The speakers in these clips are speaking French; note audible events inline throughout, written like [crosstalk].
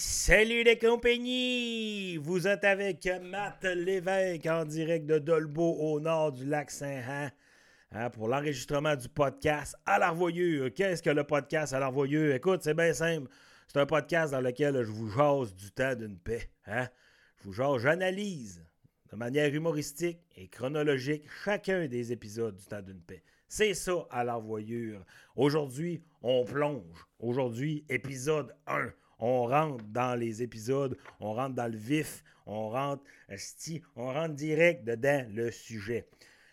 Salut les compagnies! Vous êtes avec Matt Lévesque en direct de Dolbeau au nord du lac Saint-Jean hein, pour l'enregistrement du podcast à l'Arvoyeux. Qu'est-ce que le podcast à l'Arvoyeux? Écoute, c'est bien simple. C'est un podcast dans lequel je vous jase du temps d'une paix. Hein? Je vous jase, j'analyse de manière humoristique et chronologique chacun des épisodes du temps d'une paix. C'est ça à l'envoyure. Aujourd'hui, on plonge. Aujourd'hui, épisode 1. On rentre dans les épisodes, on rentre dans le vif, on rentre, on rentre direct dedans le sujet.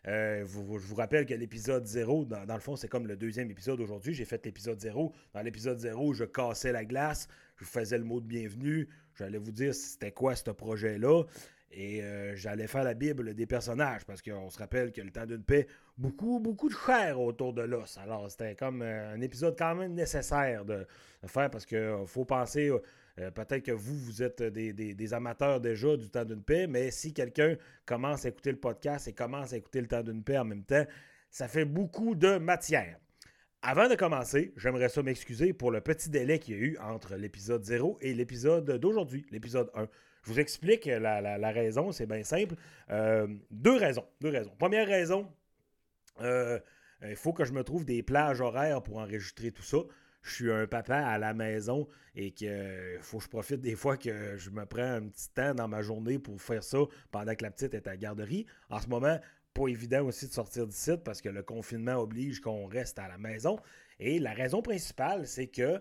Euh, je vous rappelle que l'épisode 0, dans, le fond, c'est comme le deuxième épisode aujourd'hui. J'ai fait l'épisode 0. Dans l'épisode 0, je cassais la glace, je faisais le mot de bienvenue, j'allais vous dire c'était quoi ce projet-là. Et euh, j'allais faire la Bible des personnages parce qu'on se rappelle que le temps d'une paix, beaucoup, beaucoup de chair autour de l'os. Alors, c'était comme euh, un épisode quand même nécessaire de, faire parce qu'il euh, faut penser, peut-être que vous, vous êtes des, amateurs déjà du temps d'une paix, mais si quelqu'un commence à écouter le podcast et commence à écouter le temps d'une paix en même temps, ça fait beaucoup de matière. Avant de commencer, j'aimerais ça m'excuser pour le petit délai qu'il y a eu entre l'épisode 0 et l'épisode d'aujourd'hui, l'épisode 1. Je vous explique la, raison, c'est bien simple. Euh, deux raisons. Deux raisons. Première raison, euh, il faut que je me trouve des plages horaires pour enregistrer tout ça. Je suis un papa à la maison et qu'il faut que je profite des fois que je me prends un petit temps dans ma journée pour faire ça pendant que la petite est à la garderie. En ce moment, pas évident aussi de sortir du site parce que le confinement oblige qu'on reste à la maison. Et la raison principale, c'est que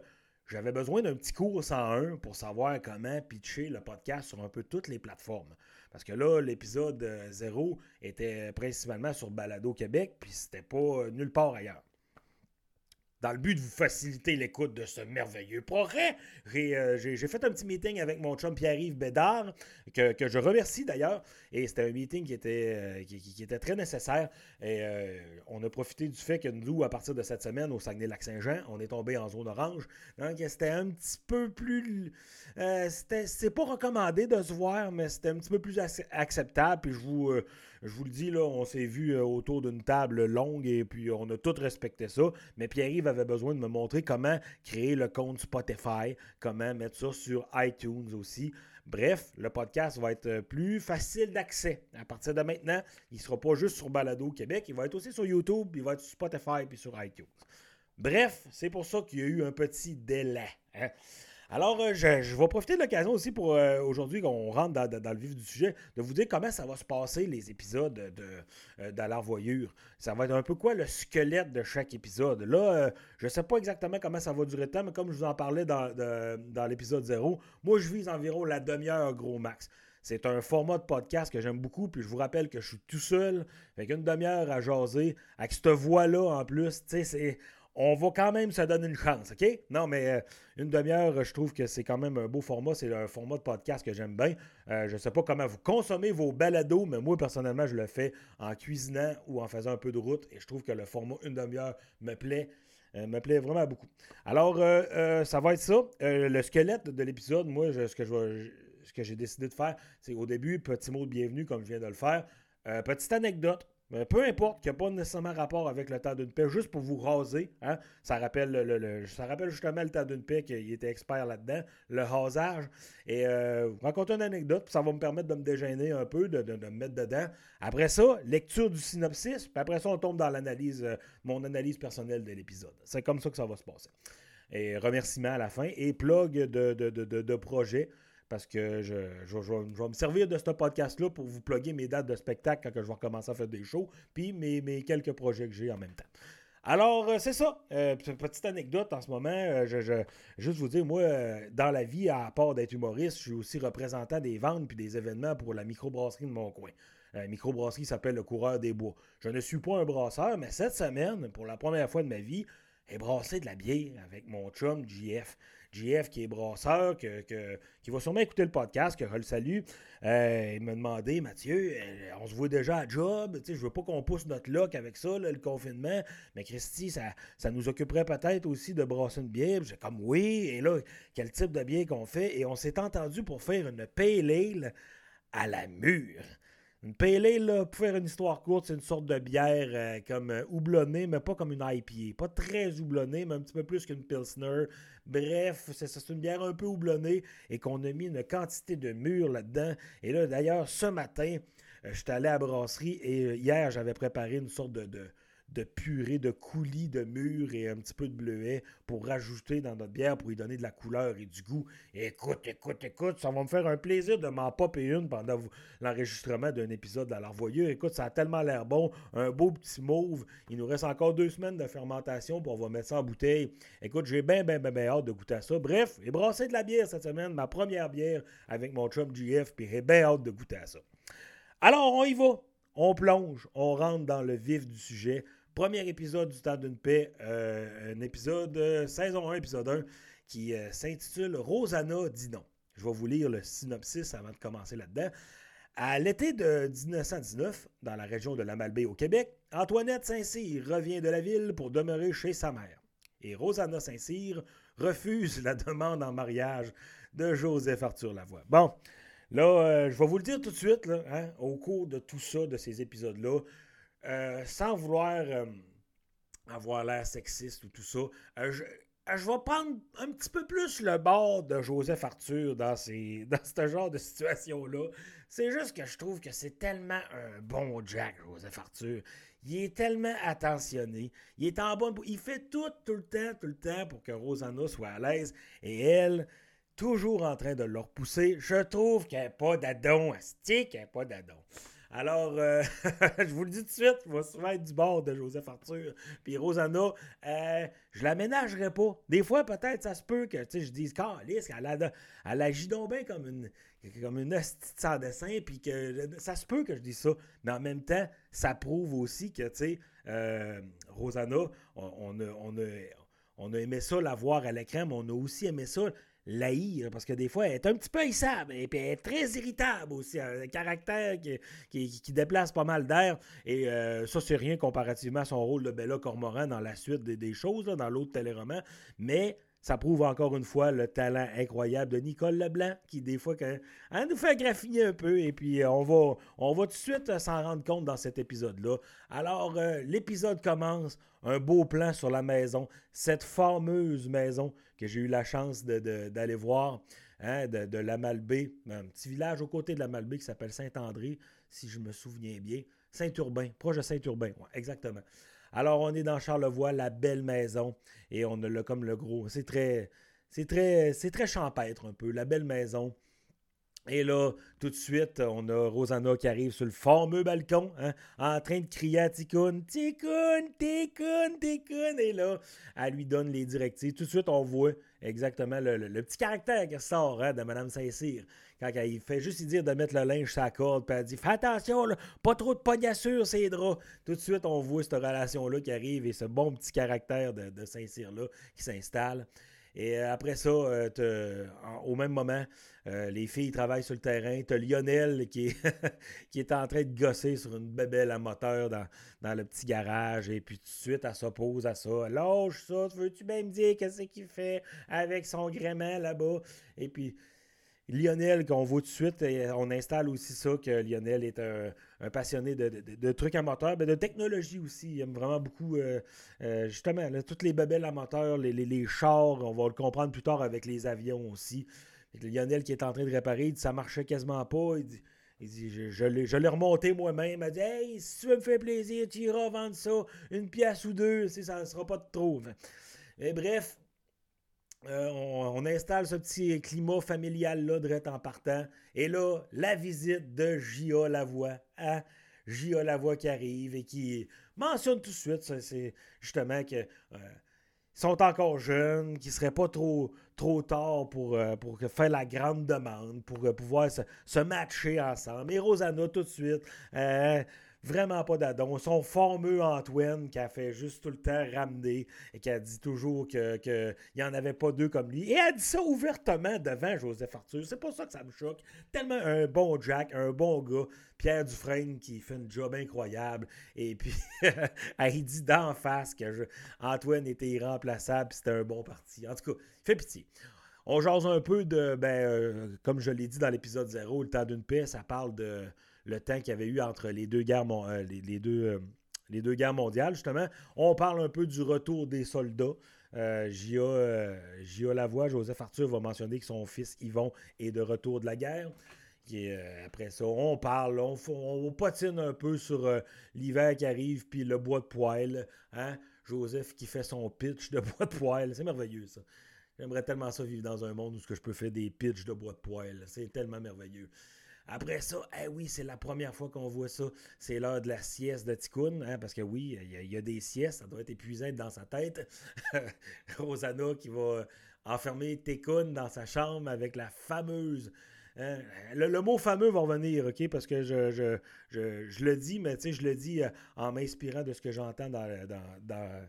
j'avais besoin d'un petit cours 101 pour savoir comment pitcher le podcast sur un peu toutes les plateformes. Parce que là, l'épisode 0 euh, était principalement sur Balado Québec, puis c'était pas euh, nulle part ailleurs dans le but de vous faciliter l'écoute de ce merveilleux. Euh, j'ai fait un petit meeting avec mon chum Pierre-Yves Bédard, que, je remercie d'ailleurs. Et c'était un meeting qui était, euh, qui, était très nécessaire. Et euh, on a profité du fait que nous, à partir de cette semaine, au Saguenay-Lac-Saint-Jean, on est tombé en zone orange. Donc, c'était un petit peu plus. C'est pas recommandé de se voir, mais c'était un petit peu plus acceptable. Puis je vous je vous le dis, là, on s'est vu euh, autour d'une table longue et puis on a tout respecté ça. Mais Pierre-Yves avait besoin de me montrer comment créer le compte Spotify, comment mettre ça sur iTunes aussi. Bref, le podcast va être euh, plus facile d'accès. À partir de maintenant, il ne sera pas juste sur Balado Québec, il va être aussi sur YouTube, il va être sur Spotify puis sur iTunes. Bref, c'est pour ça qu'il y a eu un petit délai. Hein. Alors, euh, je, vais profiter de l'occasion aussi pour euh, aujourd'hui qu'on rentre dans, le vif du sujet, de vous dire comment ça va se passer les épisodes de, euh, l'envoyure. Ça va être un peu quoi le squelette de chaque épisode? Là, je ne sais pas exactement comment ça va durer le temps, mais comme je vous en parlais dans, dans l'épisode 0, moi je vise environ la demi-heure gros max. C'est un format de podcast que j'aime beaucoup, puis je vous rappelle que je suis tout seul, avec une demi-heure à jaser, avec cette voix-là en plus, tu sais, c'est on va quand même se donner une chance, OK? Non, mais euh, une demi-heure, je trouve que c'est quand même un beau format. C'est un format de podcast que j'aime bien. Euh, je ne sais pas comment vous consommez vos balados, mais moi, personnellement, je le fais en cuisinant ou en faisant un peu de route. Et je trouve que le format une demi-heure me plaît. Euh, me plaît vraiment beaucoup. Alors, ça va être ça. le squelette de l'épisode, moi, ce que je ce que j'ai décidé de faire, c'est au début, petit mot de bienvenue, comme je viens de le faire. petite anecdote peu importe, qui n'a pas nécessairement rapport avec le temps d'une paix, juste pour vous raser. Hein? Ça, rappelle le, ça rappelle justement le temps d'une paix qu'il était expert là-dedans, le rasage. Et euh, vous raconter une anecdote, puis ça va me permettre de me déjeuner un peu, de, me mettre dedans. Après ça, lecture du synopsis, puis après ça, on tombe dans l'analyse, euh, mon analyse personnelle de l'épisode. C'est comme ça que ça va se passer. Et remerciements à la fin et plug de, de, de projet parce que je, vais me servir de ce podcast-là pour vous plugger mes dates de spectacle quand je vais recommencer à faire des shows, puis mes, quelques projets que j'ai en même temps. Alors, euh, c'est ça. Euh, petite anecdote en ce moment. Euh, je, juste vous dire, moi, dans la vie, à part d'être humoriste, je suis aussi représentant des ventes puis des événements pour la microbrasserie de mon coin. La microbrasserie s'appelle le Coureur des Bois. Je ne suis pas un brasseur, mais cette semaine, pour la première fois de ma vie, j'ai brassé de la bière avec mon chum JF. JF qui est brasseur, qui va sûrement écouter le podcast, que je le salue. Euh, il m'a demandé, Mathieu, euh, on se voit déjà à job, je veux pas qu'on pousse notre lock avec ça, le confinement, mais Christy, ça, ça nous occuperait peut-être aussi de brasser une bière. J'ai comme oui, et là, quel type de bière qu'on fait? Et on s'est entendu pour faire une pale ale à la mure. Une pale ale, pour faire une histoire courte, c'est une sorte de bière euh, comme euh, houblonnée, mais pas comme une IPA. Pas très houblonnée, mais un petit peu plus qu'une Pilsner. Bref, c'est une bière un peu houblonnée et qu'on a mis une quantité de mûres là-dedans. Et là, d'ailleurs, ce matin, je j'étais allé à la brasserie et hier, j'avais préparé une sorte de purée de coulis de mûres et un petit peu de bleuet pour rajouter dans notre bière pour lui donner de la couleur et du goût. écoute, écoute, écoute, ça va me faire un plaisir de m'en popper une pendant l'enregistrement d'un épisode de l'Arvoyeux. Écoute, ça a tellement l'air bon. Un beau petit mauve. Il nous reste encore deux semaines de fermentation pour on mettre ça en bouteille. Écoute, j'ai bien, bien, bien, bien hâte de goûter à ça. Bref, j'ai brassé de la bière cette semaine, ma première bière avec mon chum GF, puis j'ai bien hâte de goûter à ça. Alors, on y va. On plonge, on rentre dans le vif du sujet. Premier épisode du Temps d'une paix, euh, un épisode, euh, saison 1, épisode 1, qui euh, s'intitule Rosanna dit non. Je vais vous lire le synopsis avant de commencer là-dedans. À l'été de 1919, dans la région de la Malbaie au Québec, Antoinette Saint-Cyr revient de la ville pour demeurer chez sa mère. Et Rosanna Saint-Cyr refuse la demande en mariage de Joseph Arthur Lavoie. Bon, là, je vais vous le dire tout de suite, hein, au cours de tout ça, de ces épisodes-là, euh, sans vouloir euh, avoir l'air sexiste ou tout ça, euh, je, vais prendre un petit peu plus le bord de Joseph Arthur dans, ces, [laughs] dans ce genre de situation-là. C'est juste que je trouve que c'est tellement un bon Jack, Joseph Arthur. Il est tellement attentionné. Il est en bonne. Il fait tout, tout le temps, tout le temps pour que Rosanna soit à l'aise. Et elle, toujours en train de le repousser. Je trouve qu'elle n'a pas d'adon. Elle qu'elle n'a pas d'adon. Alors, euh, [laughs] je vous le dis tout de suite, je vais souvent être du bord de Joseph Arthur. Puis Rosanna, euh, je l'aménagerai pas. Des fois, peut-être, ça se peut que je dise, Calice, elle, a, elle agit donc bien comme une, comme une sans dessin, puis que ça se peut que je dise ça. Mais en même temps, ça prouve aussi que, tu sais, euh, Rosanna, on, a, on, a, on a aimé ça la voir à l'écran, mais on a aussi aimé ça l'haïr, parce que des fois, elle est un petit peu haïssable, et puis elle est très irritable aussi, un caractère qui, déplace pas mal d'air, et euh, ça, c'est rien comparativement à son rôle de Bella Cormoran dans la suite des, choses, dans l'autre téléroman, mais ça prouve encore une fois le talent incroyable de Nicole Leblanc, qui des fois nous fait graffiner un peu, et puis euh, on va, tout de suite euh, s'en rendre compte dans cet épisode-là. Alors, l'épisode commence, un beau plan sur la maison, cette fameuse maison que j'ai eu la chance d'aller voir, hein, de, la Malbaie, un petit village aux côtés de la qui s'appelle Saint-André, si je me souviens bien. Saint-Urbain, proche de Saint-Urbain, exactement. Alors, on est dans Charlevoix, la belle maison, et on a le, comme le gros. C'est très, c'est très, c'est très champêtre un peu, la belle maison. Et là, tout de suite, on a Rosanna qui arrive sur le fameux balcon, hein, en train de crier à Ticoun, Ticoun, Ticoun, Ticoun. Et là, elle lui donne les directives. Tout de suite, on voit exactement le, petit caractère qui sort hein, de Mme Saint-Cyr. Quand elle fait juste dire de mettre le linge sur la corde, puis elle dit Fais attention, pas trop de pognassure, ces draps. Tout de suite, on voit cette relation-là qui arrive et ce bon petit caractère de, de Saint-Cyr-là qui s'installe. Et euh, après ça, euh, au même moment, euh, les filles travaillent sur le terrain. Tu as Lionel qui est, [laughs] qui est en train de gosser sur une bébelle à moteur dans, dans le petit garage. Et puis tout de suite, elle s'oppose à ça. Lâche ça, veux-tu bien me dire qu'est-ce qu'il fait avec son gréement là-bas? Et puis Lionel, qu'on voit tout de suite, on installe aussi ça, que Lionel est un, passionné de, trucs à moteur, mais de technologie aussi. Il aime vraiment beaucoup, euh, euh, justement, toutes les bebelles à moteur, les, chars, on va le comprendre plus tard avec les avions aussi. Lionel qui est en train de réparer, il dit ça marchait quasiment pas. Il dit, je, je l'ai remonté moi-même. Il dit Hey, si tu veux me faire plaisir, tu iras vendre ça, une pièce ou deux, ça ne sera pas de trop. Et bref, euh, on, installe ce petit climat familial-là, direct en partant. Et là, la visite de J.A. Lavoie à J.A. Lavoie qui arrive et qui mentionne tout de suite, c'est justement que euh, sont encore jeunes, qu'il ne serait pas trop, trop tard pour, euh, faire la grande demande, pour pouvoir se, se, matcher ensemble. Et Rosanna, tout de suite, vraiment pas d'adon. Son fameux Antoine qui a fait juste tout le temps ramener et qui a dit toujours qu'il que n'y en avait pas deux comme lui. Et elle dit ça ouvertement devant Joseph Arthur. C'est pas ça que ça me choque. Tellement un bon Jack, un bon gars. Pierre Dufresne qui fait un job incroyable. Et puis, [laughs] elle dit d'en face que Antoine était irremplaçable c'était un bon parti. En tout cas, fait pitié. On jase un peu de, ben, euh, comme je l'ai dit dans l'épisode 0, le temps d'une paix, ça parle de le temps qu'il y avait eu entre les deux guerres, les, deux, les deux guerres mondiales, justement. On parle un peu du retour des soldats. Euh, Gia, Lavoie, Joseph Arthur va mentionner que son fils Yvon est de retour de la guerre. après ça, on parle, on, on, patine un peu sur l'hiver qui arrive, puis le bois de poêle. Hein? Joseph qui fait son pitch de [laughs] bois de poêle. C'est merveilleux, ça. J'aimerais tellement ça vivre dans un monde où je peux faire des pitchs de bois de poêle. C'est tellement merveilleux. Après ça, eh oui, c'est la première fois qu'on voit ça. C'est l'heure de la sieste de Tikkun, hein, parce que oui, il y, a des siestes, ça doit être épuisant dans sa tête. [laughs] Rosanna qui va enfermer Tikkun dans sa chambre avec la fameuse Hein, le, mot fameux va revenir, OK? Parce que je, je, le dis, mais tu sais, je le dis euh, en m'inspirant de ce que j'entends dans, dans,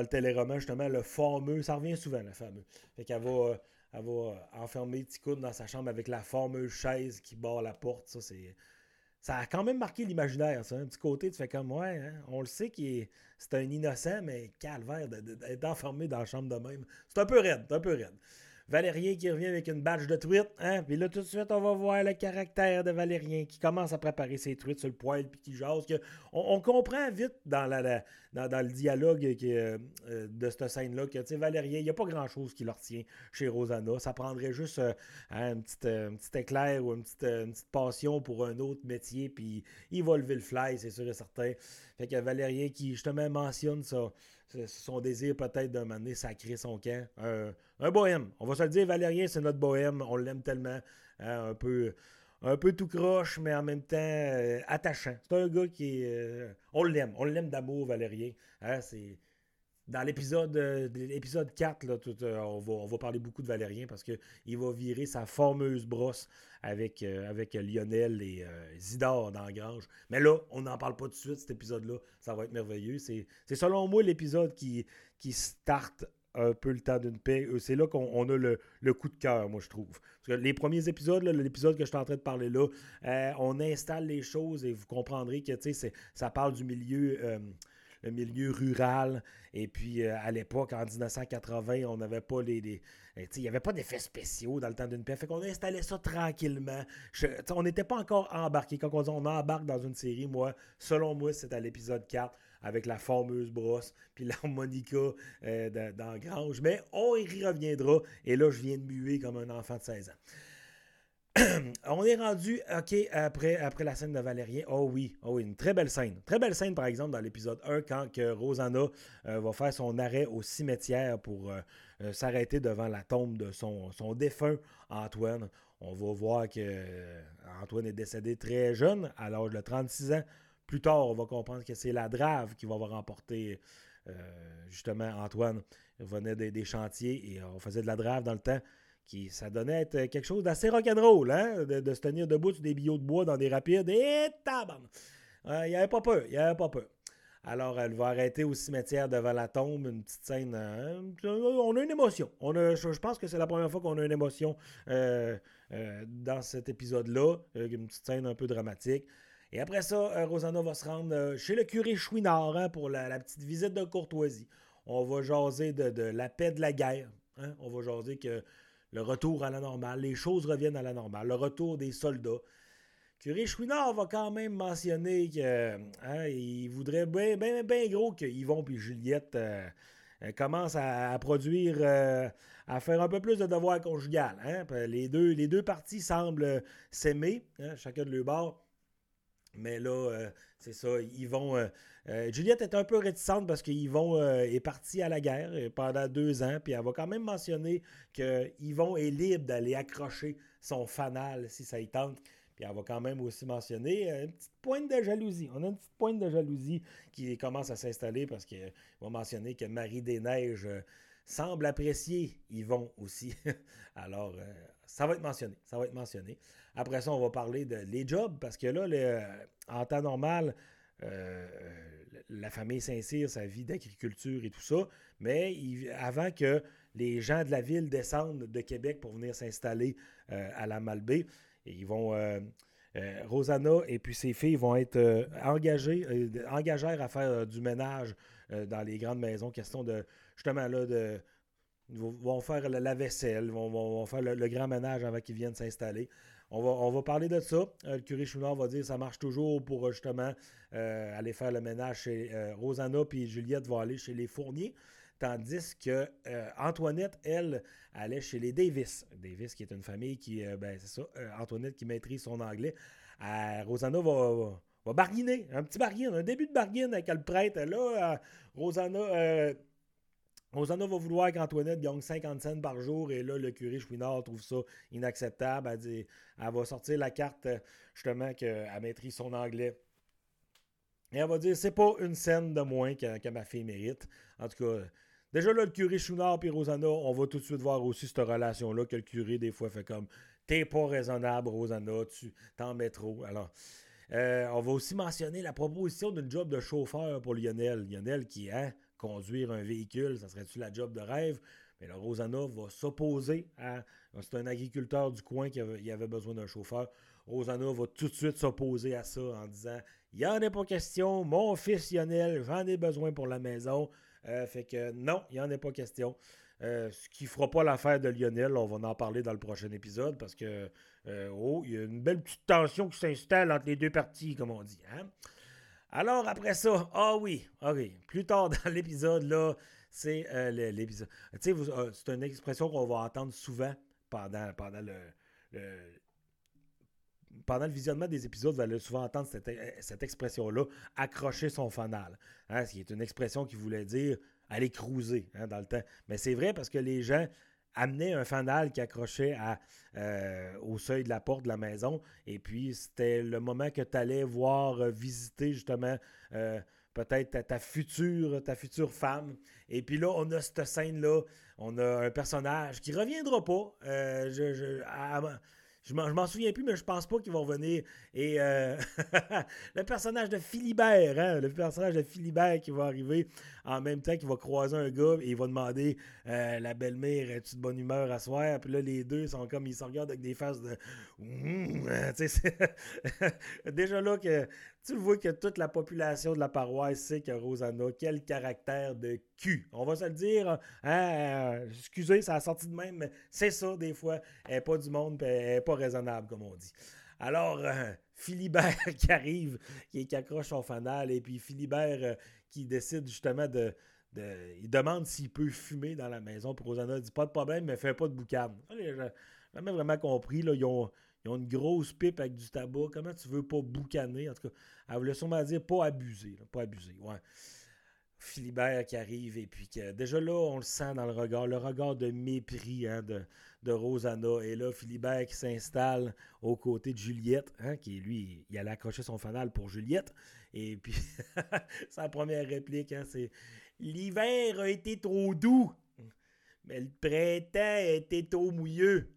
le téléroman, justement, le fameux, ça revient souvent, le fameux. Fait qu'elle va, euh, elle va enfermer Ticoun dans sa chambre avec la fameuse chaise qui barre la porte. Ça, c'est. Ça a quand même marqué l'imaginaire, ça. Un petit côté, tu fais comme, ouais, hein, on le sait qu'il est, c'est un innocent, mais calvaire d'être enfermé dans la chambre de même. C'est un peu raide, c'est un peu raide. Valérien qui revient avec une badge de truite. Hein? Puis là, tout de suite, on va voir le caractère de Valérien qui commence à préparer ses truites sur le poêle puis qui jase. On, comprend vite dans, le dialogue euh, euh, de cette scène-là que Valérien, il n'y a pas grand-chose qui leur tient chez Rosanna. Ça prendrait juste euh, hein, un, petit, éclair ou une petite, une petite, passion pour un autre métier. Puis il va lever le fly, c'est sûr et certain. Fait que Valérien qui justement mentionne ça son désir peut-être d'un moment donné sacrer son camp. un bohème. On va se le dire, Valérien, c'est notre bohème. On l'aime tellement. Hein, un peu un peu tout croche, mais en même temps euh, attachant. C'est un gars qui. Euh, on l'aime. On l'aime d'amour, Valérien. Hein, c'est dans l'épisode euh, l'épisode 4, là, euh, on, va, parler beaucoup de Valérien parce qu'il va virer sa fameuse brosse avec, euh, avec Lionel et Zidore dans la grange. Mais là, on n'en parle pas tout de suite, cet épisode-là. Ça va être merveilleux. C'est selon moi l'épisode qui, qui starte un peu le temps d'une paix. C'est là qu'on a le, coup de cœur, moi, je trouve. Parce que les premiers épisodes, l'épisode que je suis en train de parler là, on installe les choses et vous comprendrez que ça parle du milieu le milieu rural. Et puis, euh, à l'époque, en 1980, on n'avait pas les. Eh, il n'y avait pas d'effets spéciaux dans le temps d'une paix. Fait qu'on installait ça tranquillement. on n'était pas encore embarqué. Quand on dit on embarque dans une série, moi, selon moi, c'est à l'épisode 4 avec la fameuse brosse, puis l'harmonica euh, dans Grange. Mais on y reviendra. Et là, je viens de muer comme un enfant de 16 ans. [clears throat] on est rendu, OK, après, la scène de Valérien. Oh oui, oh oui, une très belle scène. Très belle scène, par exemple, dans l'épisode 1, quand que Rosanna euh, va faire son arrêt au cimetière pour euh, euh, s'arrêter devant la tombe de son, défunt Antoine. On va voir que Antoine est décédé très jeune, à l'âge de 36 ans. Plus tard, on va comprendre que c'est la Drave qui va avoir remporté justement Antoine. Venait des chantiers et on faisait de la Drave dans le temps ça donnait être quelque chose d'assez rock'n'roll, hein? De, se tenir debout sur des billots de bois dans des rapides. Et tabam! Il n'y avait pas peur, il n'y avait pas peur. Alors, elle va arrêter au cimetière devant la tombe, une petite scène. Hein? on a une émotion. On a, je, pense que c'est la première fois qu'on a une émotion euh, euh, dans cet épisode-là. Une petite scène un peu dramatique. Et après ça, euh, Rosanna va se rendre chez le curé Chouinard hein, pour la, petite visite de courtoisie. On va jaser de, la paix de la guerre. Hein? On va jaser que le retour à la normale, les choses reviennent à la normale, le retour des soldats. Curé Chouinard va quand même mentionner qu'il hein, voudrait bien ben gros que Yvon et Juliette euh, euh, commencent à, produire, euh, à faire un peu plus de devoirs conjugal. Hein. Les, deux, les deux parties semblent s'aimer, hein, chacun de leur bord. Mais là, c'est ça, Yvon euh, Juliette est un peu réticente parce qu'Yvon euh, est parti à la guerre euh, pendant deux ans, puis elle va quand même mentionner que Yvon est libre d'aller accrocher son fanal si ça y tente. Puis elle va quand même aussi mentionner une petite pointe de jalousie. On a une petite pointe de jalousie qui commence à s'installer parce qu'il va mentionner que Marie des Neiges semble apprécier Yvon aussi. [laughs] Alors, ça va être mentionné. Ça va être mentionné. Après ça, on va parler de les jobs parce que là, en temps normal, euh, la famille Saint-Cyr, sa vie d'agriculture et tout ça. Mais avant que les gens de la ville descendent de Québec pour venir s'installer euh, à la Malbaie, ils vont. Euh, Rosanna et puis ses filles vont être engagées, engagères à faire du ménage dans les grandes maisons. Question de justement là de Ils vont faire la, vaisselle, ils vont, faire le, grand ménage avant qu'ils viennent s'installer. On va, parler de ça. Euh, le curé Chouinard va dire que ça marche toujours pour euh, justement euh, aller faire le ménage chez Rosanna, puis Juliette va aller chez les Fourniers. Tandis que Antoinette, elle, allait chez les Davis. Davis, qui est une famille qui, ben, c'est ça, Antoinette qui maîtrise son anglais. Rosanna va, va, barguiner, un petit barguin, un début de barguine avec le prêtre. Là, Rosanna Rosanna va vouloir qu'Antoinette gagne 50 cents par jour et là, le curé Chouinard trouve ça inacceptable. Elle, va sortir la carte, justement, qu'elle maîtrise son anglais. Et elle va dire c'est pas une scène de moins que, ma fille mérite. En tout cas, déjà là, le curé Chouinard et Rosanna, on va tout de suite voir aussi cette relation-là que le curé, des fois, fait comme T'es pas raisonnable, Rosanna, tu t'en mets trop. Alors. Euh, on va aussi mentionner la proposition d'un job de chauffeur pour Lionel. Lionel qui, hein, conduire un véhicule, ça serait-tu la job de rêve? Mais là, Rosanna va s'opposer à. C'est un agriculteur du coin qui avait, avait besoin d'un chauffeur. Rosanna va tout de suite s'opposer à ça en disant Il n'y en a pas question, mon fils Lionel, j'en ai besoin pour la maison. Euh, fait que non, il n'y en a pas question. Euh, ce qui ne fera pas l'affaire de Lionel, on va en parler dans le prochain épisode parce que, euh, oh, il y a une belle petite tension qui s'installe entre les deux parties, comme on dit. Hein? Alors après ça, ah oui, ok, plus tard [laughs] dans l'épisode, là, c'est euh, l'épisode. Euh, c'est une expression qu'on va entendre souvent pendant, le, pendant le visionnement des épisodes, vous allez souvent entendre cette, euh, expression-là, accrocher son fanal. Hein, ce qui est une expression qui voulait dire aller cruiser hein, dans le temps. Mais c'est vrai parce que les gens amenait un fanal qui accrochait euh, au seuil de la porte de la maison. Et puis, c'était le moment que tu allais voir euh, visiter justement euh, peut-être ta, future, ta future femme. Et puis là, on a cette scène-là. On a un personnage qui reviendra pas. Je m'en souviens plus, mais je pense pas qu'ils vont revenir. Et euh, [laughs] le personnage de Philibert, hein, le personnage de Philibert qui va arriver en même temps qu'il va croiser un gars et il va demander euh, La belle-mère, es-tu de bonne humeur à soir? Puis là, les deux sont comme, ils se regardent avec des faces de. [laughs] Déjà là, que tu le vois que toute la population de la paroisse sait que Rosanna, quel caractère de cul. On va se le dire, hein, excusez, ça a sorti de même, mais c'est ça des fois. Elle n'est pas du monde, elle n'est pas raisonnable, comme on dit. Alors, euh, [laughs] Philibert qui arrive, qui, accroche son fanal, et puis Philibert euh, qui décide justement de, il demande s'il peut fumer dans la maison. Puis Rosanna dit pas de problème, mais fais pas de boucan. J'ai jamais vraiment compris. Là, ils ont ils ont une grosse pipe avec du tabac. Comment tu veux pas boucaner? En tout cas, elle voulait sûrement dire pas abuser. pas abuser, ouais. Philibert qui arrive et puis que déjà là, on le sent dans le regard, le regard de mépris hein, de, de, Rosanna. Et là, Philibert qui s'installe aux côtés de Juliette, hein, qui lui, il allait accrocher son fanal pour Juliette. Et puis, [laughs] sa première réplique, hein, c'est L'hiver a été trop doux, mais le printemps a été trop mouilleux.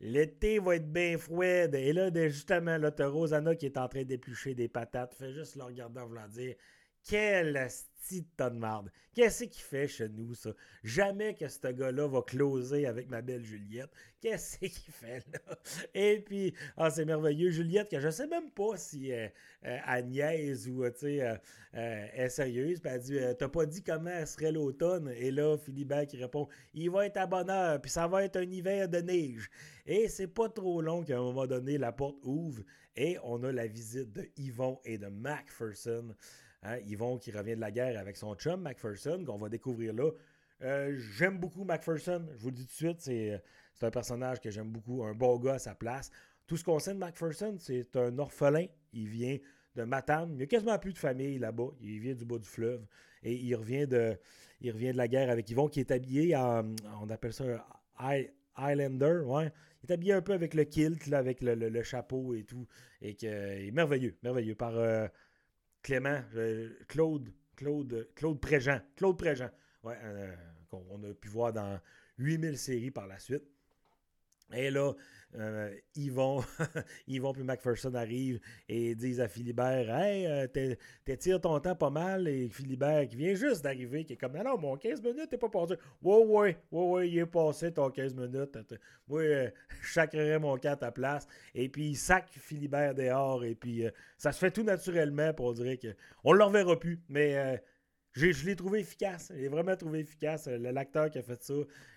L'été va être bien froid. Et là, justement, là, t'as Rosanna qui est en train d'éplucher des patates. Fais juste le regarder en voulant dire Quel asti de de marde. Qu'est-ce qu'il fait chez nous, ça? Jamais que ce gars-là va closer avec ma belle Juliette. Qu'est-ce [laughs] qu'il fait là? Et puis, ah, c'est merveilleux. Juliette, que je sais même pas si euh, euh, ou, tu sais, euh, est sérieuse. Puis elle dit, t'as pas dit comment serait l'automne? Et là, Philibert qui répond, il va être à bonne heure, puis ça va être un hiver de neige. Et c'est pas trop long qu'à un moment donné, la porte ouvre et on a la visite de Yvon et de Macpherson. Hein, Yvon qui revient de la guerre avec son chum Macpherson, qu'on va découvrir là. Euh, j'aime beaucoup Macpherson, je vous le dis tout de suite, c'est, un personnage que j'aime beaucoup, un bon gars à sa place. Tout ce qu'on sait de Macpherson, c'est un orphelin. Il vient de Matane. Il n'y a quasiment plus de famille là-bas. Il vient du bas du fleuve. Et il revient de, il revient de la guerre avec Yvon, qui est habillé en, on appelle ça un Highlander, ouais. Il est habillé un peu avec le kilt, avec le, chapeau et tout. Et que, est merveilleux, merveilleux. Par euh, Clément, Claude, Claude, Claude Préjean. Claude Préjean. Ouais, euh, qu'on a pu voir dans 8000 séries par la suite. Et là, euh, Yvon, [laughs] Yvon puis McPherson arrivent et disent à Philibert Hey, euh, t'étires ton temps pas mal. Et Philibert, qui vient juste d'arriver, qui est comme Non, mon 15 minutes, t'es pas passé. Ouais, ouais, ouais, ouais, il est passé ton 15 minutes. Oui, euh, [laughs] je mon cas à ta place. Et puis, il sac Philibert dehors. Et puis, euh, ça se fait tout naturellement pour dire qu'on ne le reverra plus. Mais je l'ai trouvé efficace. Je l'ai vraiment trouvé efficace. L'acteur qui a fait ça.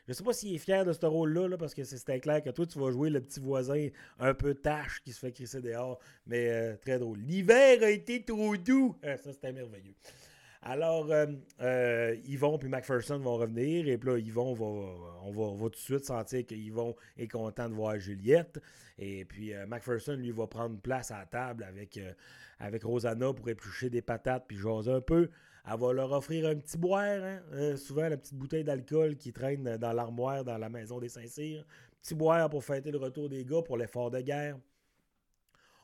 Je sais pas s'il est fier de ce rôle-là, parce que c'était clair que toi, tu vas jouer le petit voisin un peu tâche qui se fait crisser dehors. Mais euh, très drôle. L'hiver a été trop doux. Ah, ça, c'était merveilleux. Alors, euh, euh, Yvon et McPherson vont revenir. Et puis là, Yvon va, on va, tout de suite sentir que Yvon est content de voir Juliette. Et puis, euh, McPherson, lui, va prendre place à la table avec, avec Rosanna pour éplucher des patates puis jaser un peu. Elle va leur offrir un petit boire, hein. euh, souvent la petite bouteille d'alcool qui traîne dans l'armoire dans la maison des Saint-Cyr. Petit boire pour fêter le retour des gars pour l'effort de guerre.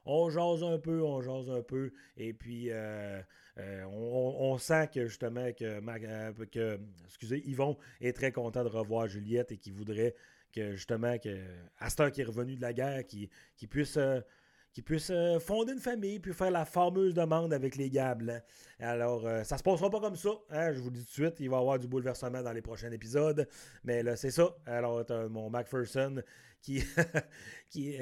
On jase un peu, on jase un peu, et puis euh, euh, on, sent que justement que, que, excusez, Yvon est très content de revoir Juliette et qu'il voudrait que justement que Astor qui est revenu de la guerre, qu'il puisse qui puisse euh, fonder une famille puis faire la fameuse demande avec les gars blancs. Alors, euh, ça se passera pas comme ça. Hein, je vous dis tout de suite, il va y avoir du bouleversement dans les prochains épisodes. Mais là, c'est ça. Alors, mon Macpherson qui. [laughs] qui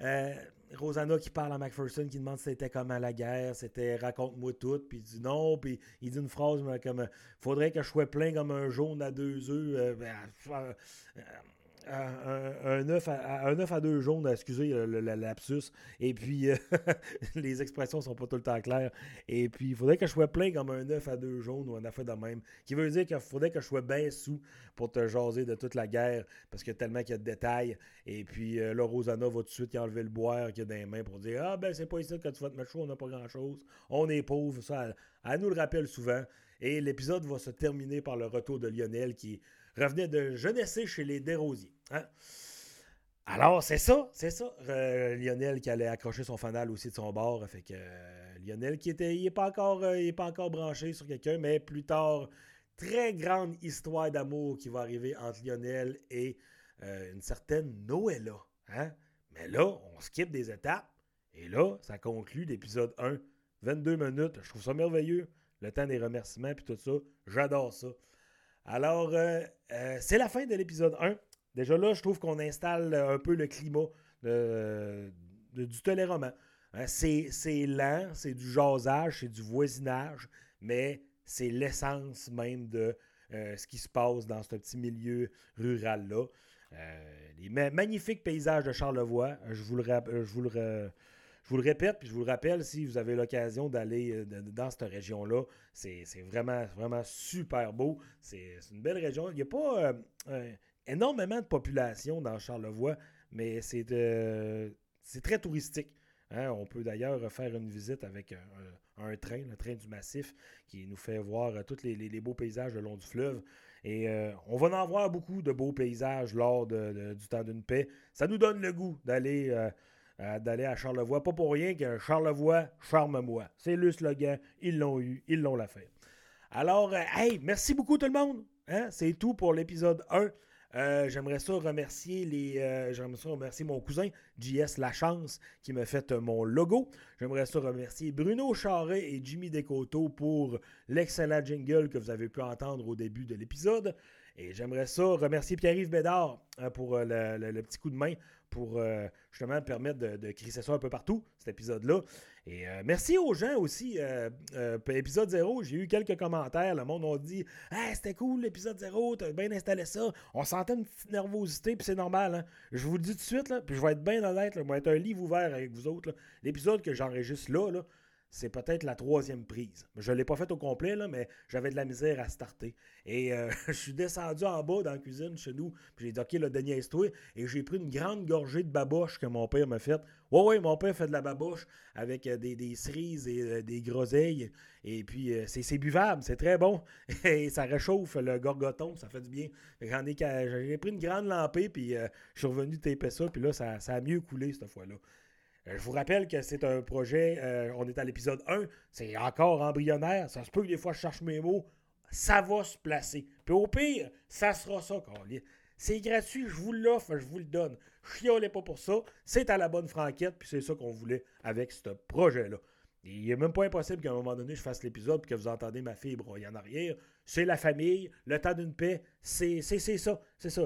euh, Rosanna qui parle à Macpherson, qui demande si c'était comme à la guerre, c'était raconte-moi tout, puis il dit non, puis il dit une phrase comme faudrait que je sois plein comme un jaune à deux œufs. Ben, un, œuf à, un à deux jaunes, excusez le, lapsus. Et puis, euh, [laughs] les expressions sont pas tout le temps claires. Et puis, il faudrait que je sois plein comme un œuf à deux jaunes ou un affaire de même. Qui veut dire qu'il faudrait que je sois bien sous pour te jaser de toute la guerre, parce y a tellement qu'il y a de détails. Et puis, euh, là, Rosanna va tout de suite enlever le boire qu'il y a dans les mains pour dire Ah, ben, c'est pas ici que tu vas te mettre chaud, on n'a pas grand-chose. On est pauvre. Ça, elle nous le rappelle souvent. Et l'épisode va se terminer par le retour de Lionel qui revenait de jeunesse chez les Desrosiers. Hein? Alors, c'est ça, c'est ça. Euh, Lionel qui allait accrocher son fanal aussi de son bord. Fait que euh, Lionel qui était. Il n'est pas, encore, euh, pas encore branché sur quelqu'un, mais plus tard, très grande histoire d'amour qui va arriver entre Lionel et une certaine Noëlla. Hein? Mais là, on skip des étapes. Et là, ça conclut l'épisode 1. 22 minutes. Je trouve ça merveilleux. Le temps des remerciements puis tout ça. J'adore ça. Alors, c'est la fin de l'épisode 1. Déjà là, je trouve qu'on installe un peu le climat du téléroman. Hein, c'est lent, c'est du jasage, c'est du voisinage, mais c'est l'essence même de euh, ce qui se passe dans ce petit milieu rural-là. les magnifiques paysages de Charlevoix, je vous le, je vous le je vous le répète, puis je vous le rappelle, si vous avez l'occasion d'aller euh, dans cette région-là, c'est vraiment, vraiment super beau. C'est une belle région. Il n'y a pas euh, énormément de population dans Charlevoix, mais c'est très touristique. Hein. On peut d'ailleurs faire une visite avec un, train, le train du massif, qui nous fait voir tous les, beaux paysages le long du fleuve. Et euh, on va en voir beaucoup de beaux paysages lors du temps d'une paix. Ça nous donne le goût d'aller à Charlevoix. Pas pour rien que Charlevoix, charme-moi. C'est le slogan. Ils l'ont eu. Ils l'ont la fait. Alors, euh, hey, merci beaucoup tout le monde. Hein? C'est tout pour l'épisode 1. Euh, j'aimerais ça remercier les. Euh, j'aimerais ça remercier mon cousin JS Lachance qui m'a fait mon logo. J'aimerais ça remercier Bruno Charret et Jimmy Descoteaux pour l'excellent jingle que vous avez pu entendre au début de l'épisode. Et j'aimerais ça remercier Pierre-Yves Bédard pour le, petit coup de main pour euh, justement permettre de, de crisser ça un peu partout, cet épisode-là. Et euh, merci aux gens aussi. Euh, épisode 0, j'ai eu quelques commentaires. Le monde a dit c'était cool l'épisode 0, t'as bien installé ça. On sentait une petite nervosité, puis c'est normal. Hein. Je vous le dis tout de suite, là, puis je vais être bien honnête, je vais être un livre ouvert avec vous autres. L'épisode que j'enregistre là, là c'est peut-être la troisième prise. Je ne l'ai pas faite au complet, là, mais j'avais de la misère à starter. Et euh, [laughs] je suis descendu en bas dans la cuisine chez nous, puis j'ai dit, OK, le Denis et j'ai pris une grande gorgée de baboche que mon père m'a faite. Oui, oui, mon père fait de la baboche avec euh, des, cerises et euh, des groseilles. Et puis, c'est buvable, c'est très bon. [laughs] Et ça réchauffe le gorgoton, ça fait du bien. J'ai pris une grande lampée, puis je suis revenu taper ça, puis là, ça a mieux coulé cette fois-là. Euh, je vous rappelle que c'est un projet, euh, on est à l'épisode 1, c'est encore embryonnaire. Ça se peut que des fois je cherche mes mots. Ça va se placer. Puis au pire, ça sera ça, C'est gratuit, je vous l'offre, je vous le donne. Chiolez pas pour ça. C'est à la bonne franquette, puis c'est ça qu'on voulait avec ce projet-là. Il n'est même pas impossible qu'à un moment donné, je fasse l'épisode et que vous entendez ma fille broyer en arrière. C'est la famille, le temps d'une paix, c'est ça. C'est ça.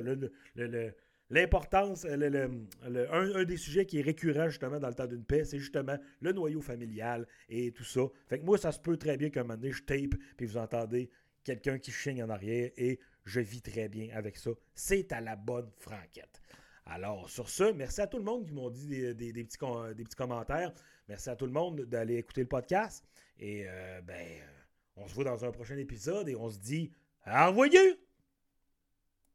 L'importance, un, des sujets qui est récurrent justement dans le temps d'une paix, c'est justement le noyau familial et tout ça. Fait que moi, ça se peut très bien qu'un moment donné, je tape, puis vous entendez quelqu'un qui chigne en arrière et je vis très bien avec ça. C'est à la bonne franquette. Alors, sur ce, merci à tout le monde qui m'ont dit des, petits, des, petits, commentaires. Merci à tout le monde d'aller écouter le podcast. Et, euh, ben, on se voit dans un prochain épisode et on se dit, à revoyez!